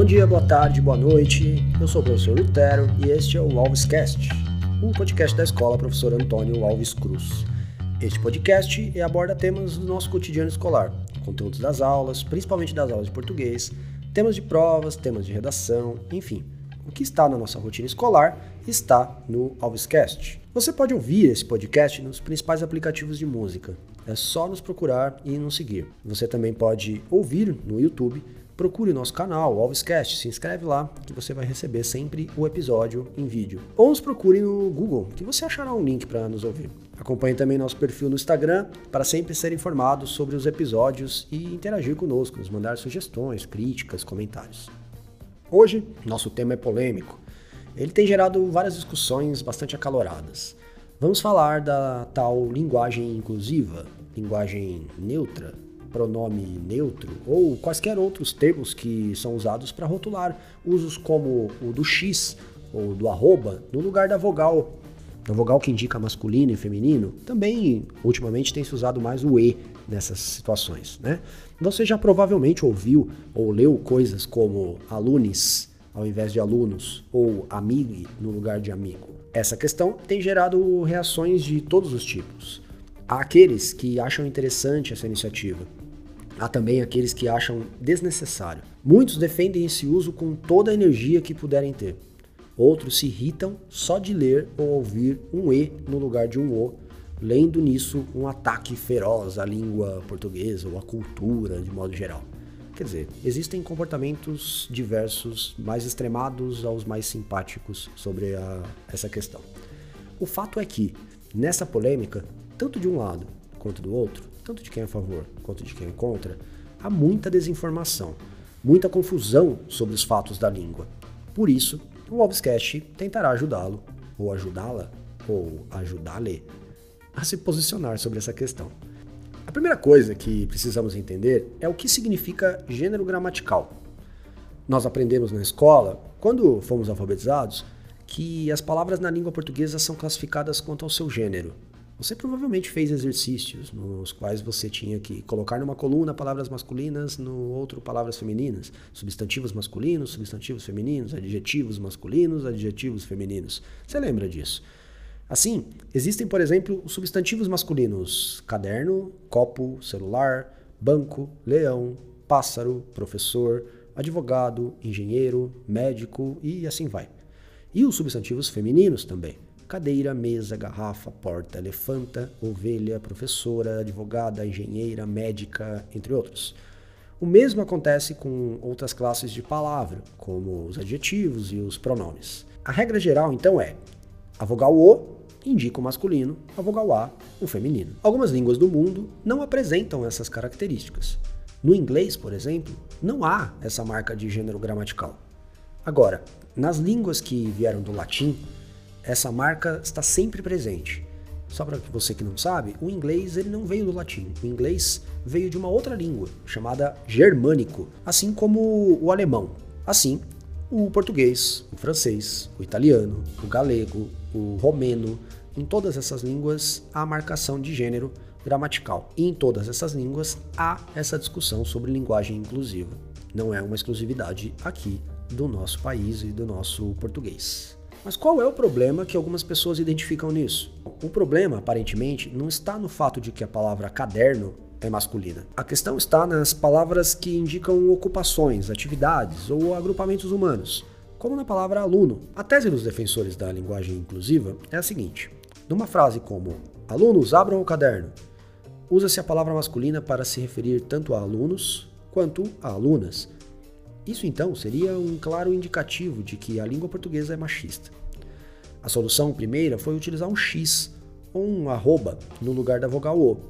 Bom dia, boa tarde, boa noite. Eu sou o professor Lutero e este é o AlvesCast, um podcast da escola professor Antônio Alves Cruz. Este podcast aborda temas do nosso cotidiano escolar, conteúdos das aulas, principalmente das aulas de português, temas de provas, temas de redação, enfim. O que está na nossa rotina escolar está no AlvesCast. Você pode ouvir esse podcast nos principais aplicativos de música. É só nos procurar e nos seguir. Você também pode ouvir no YouTube procure nosso canal, o AlvesCast, se inscreve lá que você vai receber sempre o episódio em vídeo. Ou nos procure no Google, que você achará um link para nos ouvir. Acompanhe também nosso perfil no Instagram para sempre ser informado sobre os episódios e interagir conosco, nos mandar sugestões, críticas, comentários. Hoje, nosso tema é polêmico. Ele tem gerado várias discussões bastante acaloradas. Vamos falar da tal linguagem inclusiva, linguagem neutra, pronome neutro ou quaisquer outros termos que são usados para rotular usos como o do x ou do arroba no lugar da vogal. Da vogal que indica masculino e feminino, também ultimamente tem se usado mais o e nessas situações, né? Você já provavelmente ouviu ou leu coisas como alunos ao invés de alunos ou amigo no lugar de amigo. Essa questão tem gerado reações de todos os tipos. Há aqueles que acham interessante essa iniciativa, Há também aqueles que acham desnecessário. Muitos defendem esse uso com toda a energia que puderem ter. Outros se irritam só de ler ou ouvir um E no lugar de um O, lendo nisso um ataque feroz à língua portuguesa ou à cultura de modo geral. Quer dizer, existem comportamentos diversos, mais extremados aos mais simpáticos sobre a, essa questão. O fato é que, nessa polêmica, tanto de um lado quanto do outro, tanto de quem é a favor quanto de quem é contra, há muita desinformação, muita confusão sobre os fatos da língua. Por isso, o Alvescast tentará ajudá-lo, ou ajudá-la, ou ajudá-le, a se posicionar sobre essa questão. A primeira coisa que precisamos entender é o que significa gênero gramatical. Nós aprendemos na escola, quando fomos alfabetizados, que as palavras na língua portuguesa são classificadas quanto ao seu gênero, você provavelmente fez exercícios nos quais você tinha que colocar numa coluna palavras masculinas, no outro palavras femininas, substantivos masculinos, substantivos femininos, adjetivos masculinos, adjetivos femininos. Você lembra disso? Assim, existem, por exemplo, os substantivos masculinos: caderno, copo, celular, banco, leão, pássaro, professor, advogado, engenheiro, médico e assim vai. E os substantivos femininos também cadeira, mesa, garrafa, porta, elefanta, ovelha, professora, advogada, engenheira, médica, entre outros. O mesmo acontece com outras classes de palavra, como os adjetivos e os pronomes. A regra geral, então, é a vogal O indica o masculino, a vogal A o feminino. Algumas línguas do mundo não apresentam essas características. No inglês, por exemplo, não há essa marca de gênero gramatical. Agora, nas línguas que vieram do latim, essa marca está sempre presente. Só para você que não sabe, o inglês ele não veio do latim. O inglês veio de uma outra língua, chamada germânico, assim como o alemão. Assim, o português, o francês, o italiano, o galego, o romeno, em todas essas línguas há marcação de gênero gramatical. E em todas essas línguas há essa discussão sobre linguagem inclusiva. Não é uma exclusividade aqui do nosso país e do nosso português. Mas qual é o problema que algumas pessoas identificam nisso? O problema, aparentemente, não está no fato de que a palavra caderno é masculina. A questão está nas palavras que indicam ocupações, atividades ou agrupamentos humanos, como na palavra aluno. A tese dos defensores da linguagem inclusiva é a seguinte: numa frase como alunos abram o caderno, usa-se a palavra masculina para se referir tanto a alunos quanto a alunas, isso então seria um claro indicativo de que a língua portuguesa é machista. A solução primeira foi utilizar um X ou um arroba no lugar da vogal O,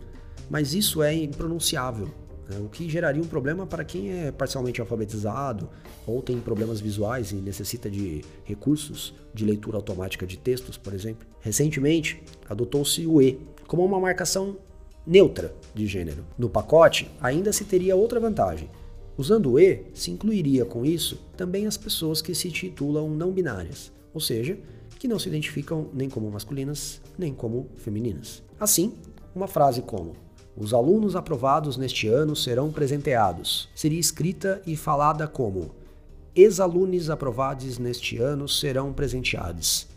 mas isso é impronunciável, né? o que geraria um problema para quem é parcialmente alfabetizado ou tem problemas visuais e necessita de recursos de leitura automática de textos, por exemplo. Recentemente, adotou-se o E como uma marcação neutra de gênero. No pacote, ainda se teria outra vantagem Usando o E, se incluiria com isso também as pessoas que se titulam não binárias, ou seja, que não se identificam nem como masculinas nem como femininas. Assim, uma frase como os alunos aprovados neste ano serão presenteados seria escrita e falada como ex-alunos aprovados neste ano serão presenteados.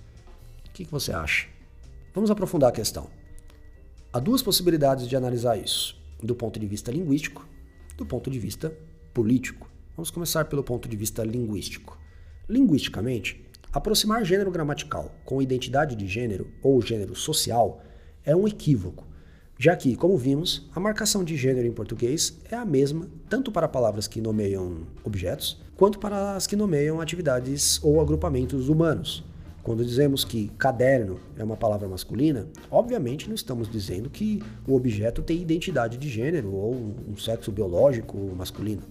O que, que você acha? Vamos aprofundar a questão. Há duas possibilidades de analisar isso, do ponto de vista linguístico, do ponto de vista político. Vamos começar pelo ponto de vista linguístico. Linguisticamente, aproximar gênero gramatical com identidade de gênero ou gênero social é um equívoco, já que, como vimos, a marcação de gênero em português é a mesma tanto para palavras que nomeiam objetos, quanto para as que nomeiam atividades ou agrupamentos humanos. Quando dizemos que caderno é uma palavra masculina, obviamente não estamos dizendo que o objeto tem identidade de gênero ou um sexo biológico masculino.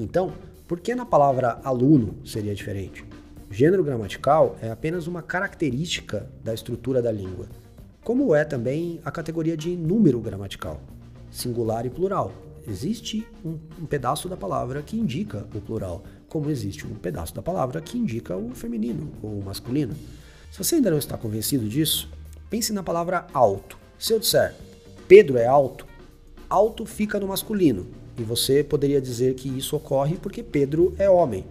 Então, por que na palavra aluno seria diferente? Gênero gramatical é apenas uma característica da estrutura da língua como é também a categoria de número gramatical, singular e plural. Existe um, um, pedaço da palavra que indica o plural, como existe um pedaço da palavra que indica o feminino ou o masculino. Se você ainda não está convencido disso, pense na palavra alto. Se eu disser Pedro é alto, alto fica no masculino, e você poderia dizer que isso ocorre porque Pedro é homem.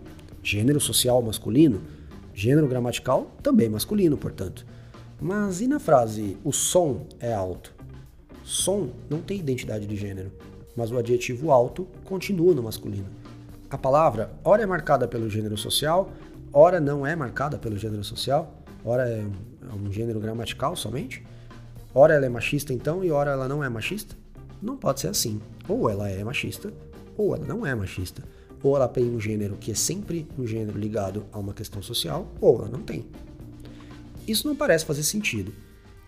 Gênero social masculino, gênero gramatical também masculino, portanto. Mas e na frase o som é alto? Som não tem identidade de gênero, mas o adjetivo alto continua no masculino. A palavra ora é marcada pelo gênero social, ora não é marcada pelo gênero social, ora é um gênero gramatical somente, ora ela é machista então e ora ela não é machista? Não pode ser assim. Ou ela é machista, ou ela não é machista. Ou ela tem um gênero que é sempre um gênero ligado a uma questão social, ou ela não tem. Isso não parece fazer sentido.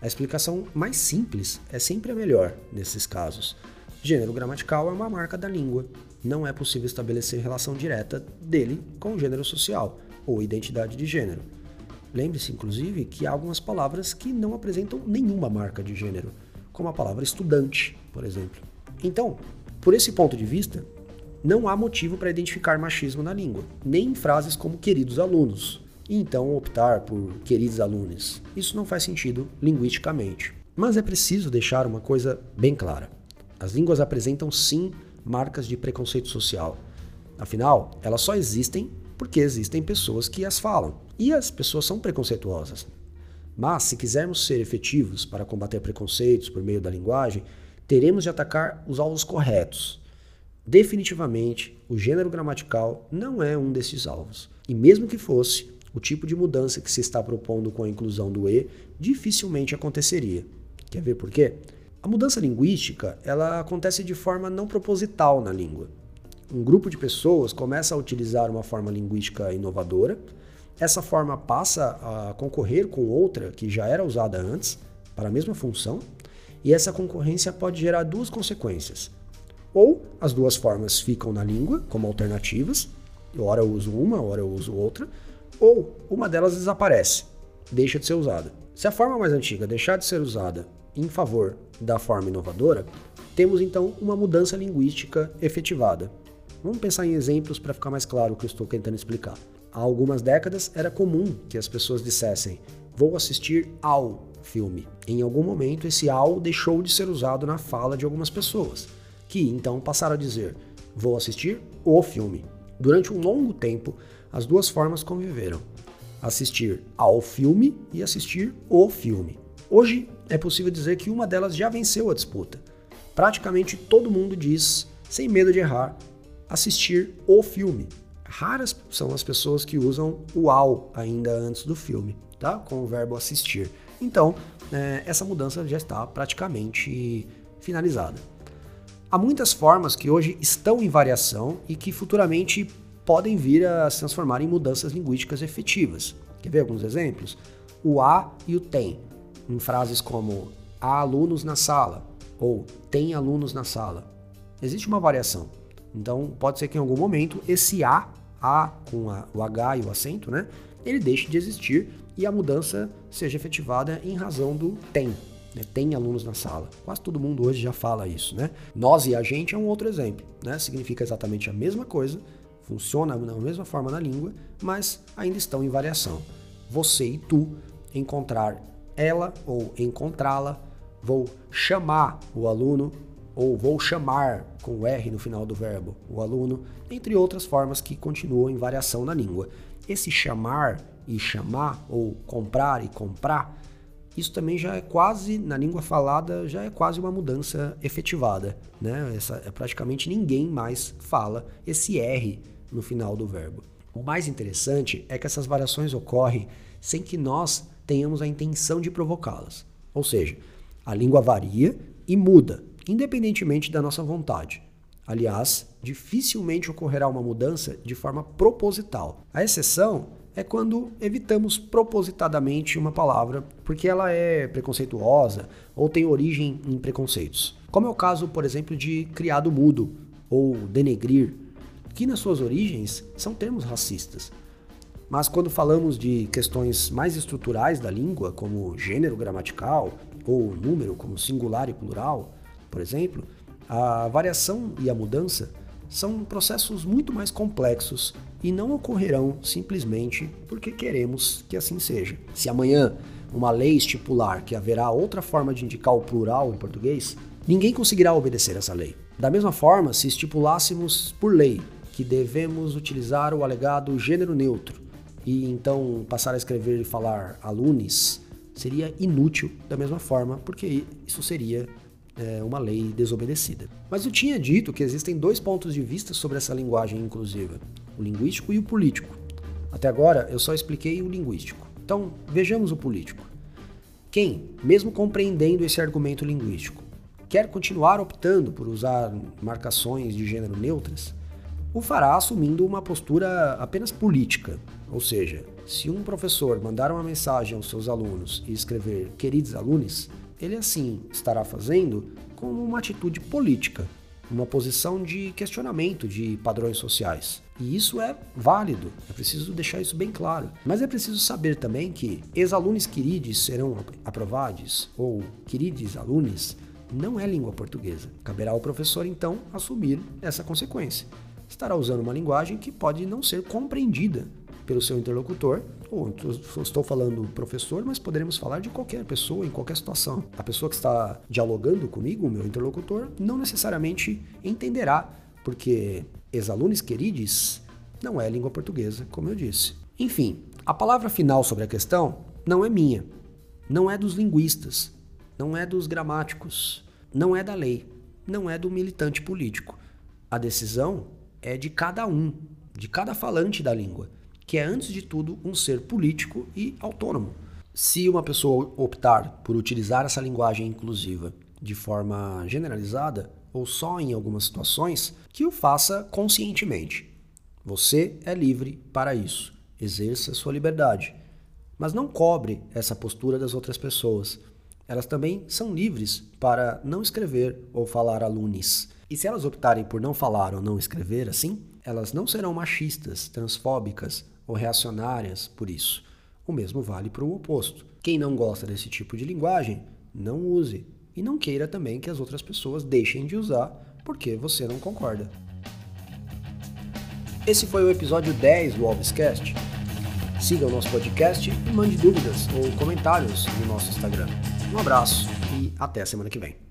A explicação mais simples é sempre a melhor nesses casos. Gênero gramatical é uma marca da língua. Não é possível estabelecer relação direta dele com o gênero social ou identidade de gênero. Lembre-se, inclusive, que há algumas palavras que não apresentam nenhuma marca de gênero, como a palavra estudante, por exemplo. Então, por esse ponto de vista, não há motivo para identificar machismo na língua, nem em frases como queridos alunos, e então optar por queridos alunos. Isso não faz sentido linguisticamente. Mas é preciso deixar uma coisa bem clara. As línguas apresentam sim marcas de preconceito social. Afinal, elas só existem porque existem pessoas que as falam. E as pessoas são preconceituosas. Mas, se quisermos ser efetivos para combater preconceitos por meio da linguagem, teremos de atacar os alvos corretos. Definitivamente, o gênero gramatical não é um desses alvos. E mesmo que fosse, o tipo de mudança que se está propondo com a inclusão do E dificilmente aconteceria. Quer ver por quê? A mudança linguística ela acontece de forma não proposital na língua. Um grupo de pessoas começa a utilizar uma forma linguística inovadora, essa forma passa a concorrer com outra que já era usada antes para a mesma função, e essa concorrência pode gerar duas consequências. Ou as duas formas ficam na língua como alternativas, ora eu uso uma, ora eu uso outra, ou uma delas desaparece, deixa de ser usada. Se a forma mais antiga deixar de ser usada em favor da forma inovadora, temos então uma mudança linguística efetivada. Vamos pensar em exemplos para ficar mais claro o que eu estou tentando explicar. Há algumas décadas era comum que as pessoas dissessem: vou assistir ao filme. Em algum momento, esse ao deixou de ser usado na fala de algumas pessoas, que então passaram a dizer: vou assistir o filme. Durante um longo tempo, as duas formas conviveram: assistir ao filme e assistir o filme. Hoje é possível dizer que uma delas já venceu a disputa. Praticamente todo mundo diz, sem medo de errar, assistir o filme. Raras são as pessoas que usam o ao ainda antes do filme, tá? Com o verbo assistir. Então, é, essa mudança já está praticamente finalizada. Há muitas formas que hoje estão em variação e que futuramente podem vir a se transformar em mudanças linguísticas efetivas. Quer ver alguns exemplos? O a e o tem, em frases como há alunos na sala ou tem alunos na sala. Existe uma variação. Então, pode ser que em algum momento esse a, a com a, o h e o acento, né, ele deixe de existir e a mudança seja efetivada em razão do tem. Né? Tem alunos na sala. Quase todo mundo hoje já fala isso, né? Nós e a gente é um outro exemplo, né? Significa exatamente a mesma coisa, funciona da mesma forma na língua, mas ainda estão em variação. Você e tu, encontrar ela ou encontrá-la, vou chamar o aluno ou vou chamar com R no final do verbo o aluno, entre outras formas que continuam em variação na língua. Esse chamar e chamar, ou comprar e comprar, isso também já é quase, na língua falada, já é quase uma mudança efetivada. Né? Essa, é, praticamente ninguém mais fala esse R no final do verbo. O mais interessante é que essas variações ocorrem sem que nós tenhamos a intenção de provocá-las. Ou seja, a língua varia e muda, independentemente da nossa vontade. Aliás, dificilmente ocorrerá uma mudança de forma proposital. A exceção é quando evitamos propositadamente uma palavra porque ela é preconceituosa ou tem origem em preconceitos. Como é o caso, por exemplo, de criado mudo ou denegrir, que nas suas origens são termos racistas. Mas quando falamos de questões mais estruturais da língua, como gênero gramatical ou número como singular e plural, por exemplo, a variação e a mudança são processos muito mais complexos e não ocorrerão simplesmente porque queremos que assim seja. Se amanhã uma lei estipular que haverá outra forma de indicar o plural em português, ninguém conseguirá obedecer essa lei. Da mesma forma, se estipulássemos por lei que devemos utilizar o alegado gênero neutro e então passar a escrever e falar alunos, seria inútil da mesma forma, porque isso seria é, uma lei desobedecida. Mas eu tinha dito que existem dois pontos de vista sobre essa linguagem inclusiva: o linguístico e o político. Até agora eu só expliquei o linguístico. Então vejamos o político. Quem, mesmo compreendendo esse argumento linguístico, quer continuar optando por usar marcações de gênero neutras, o fará assumindo uma postura apenas política. Ou seja, se um professor mandar uma mensagem aos seus alunos e escrever queridos alunos, ele assim estará fazendo como uma atitude política, uma posição de questionamento de padrões sociais. E isso é válido, é preciso deixar isso bem claro. Mas é preciso saber também que ex-alunos queridos serão aprovados ou queridos alunos não é língua portuguesa. Caberá ao professor então assumir essa consequência. Estará usando uma linguagem que pode não ser compreendida pelo seu interlocutor, ou estou falando professor, mas poderemos falar de qualquer pessoa em qualquer situação. A pessoa que está dialogando comigo, o meu interlocutor, não necessariamente entenderá, porque ex-alunos queridos não é língua portuguesa, como eu disse. Enfim, a palavra final sobre a questão não é minha, não é dos linguistas, não é dos gramáticos, não é da lei, não é do militante político. A decisão é de cada um, de cada falante da língua, que é antes de tudo um ser político e autônomo. Se uma pessoa optar por utilizar essa linguagem inclusiva de forma generalizada ou só em algumas situações, que o faça conscientemente. Você é livre para isso. Exerça sua liberdade. Mas não cobre essa postura das outras pessoas. Elas também são livres para não escrever ou falar alunos e se elas optarem por não falar ou não escrever assim, elas não serão machistas, transfóbicas ou reacionárias por isso. O mesmo vale para o oposto. Quem não gosta desse tipo de linguagem, não use. E não queira também que as outras pessoas deixem de usar porque você não concorda. Esse foi o episódio 10 do Alvescast. Siga o nosso podcast e mande dúvidas ou comentários no nosso Instagram. Um abraço e até a semana que vem.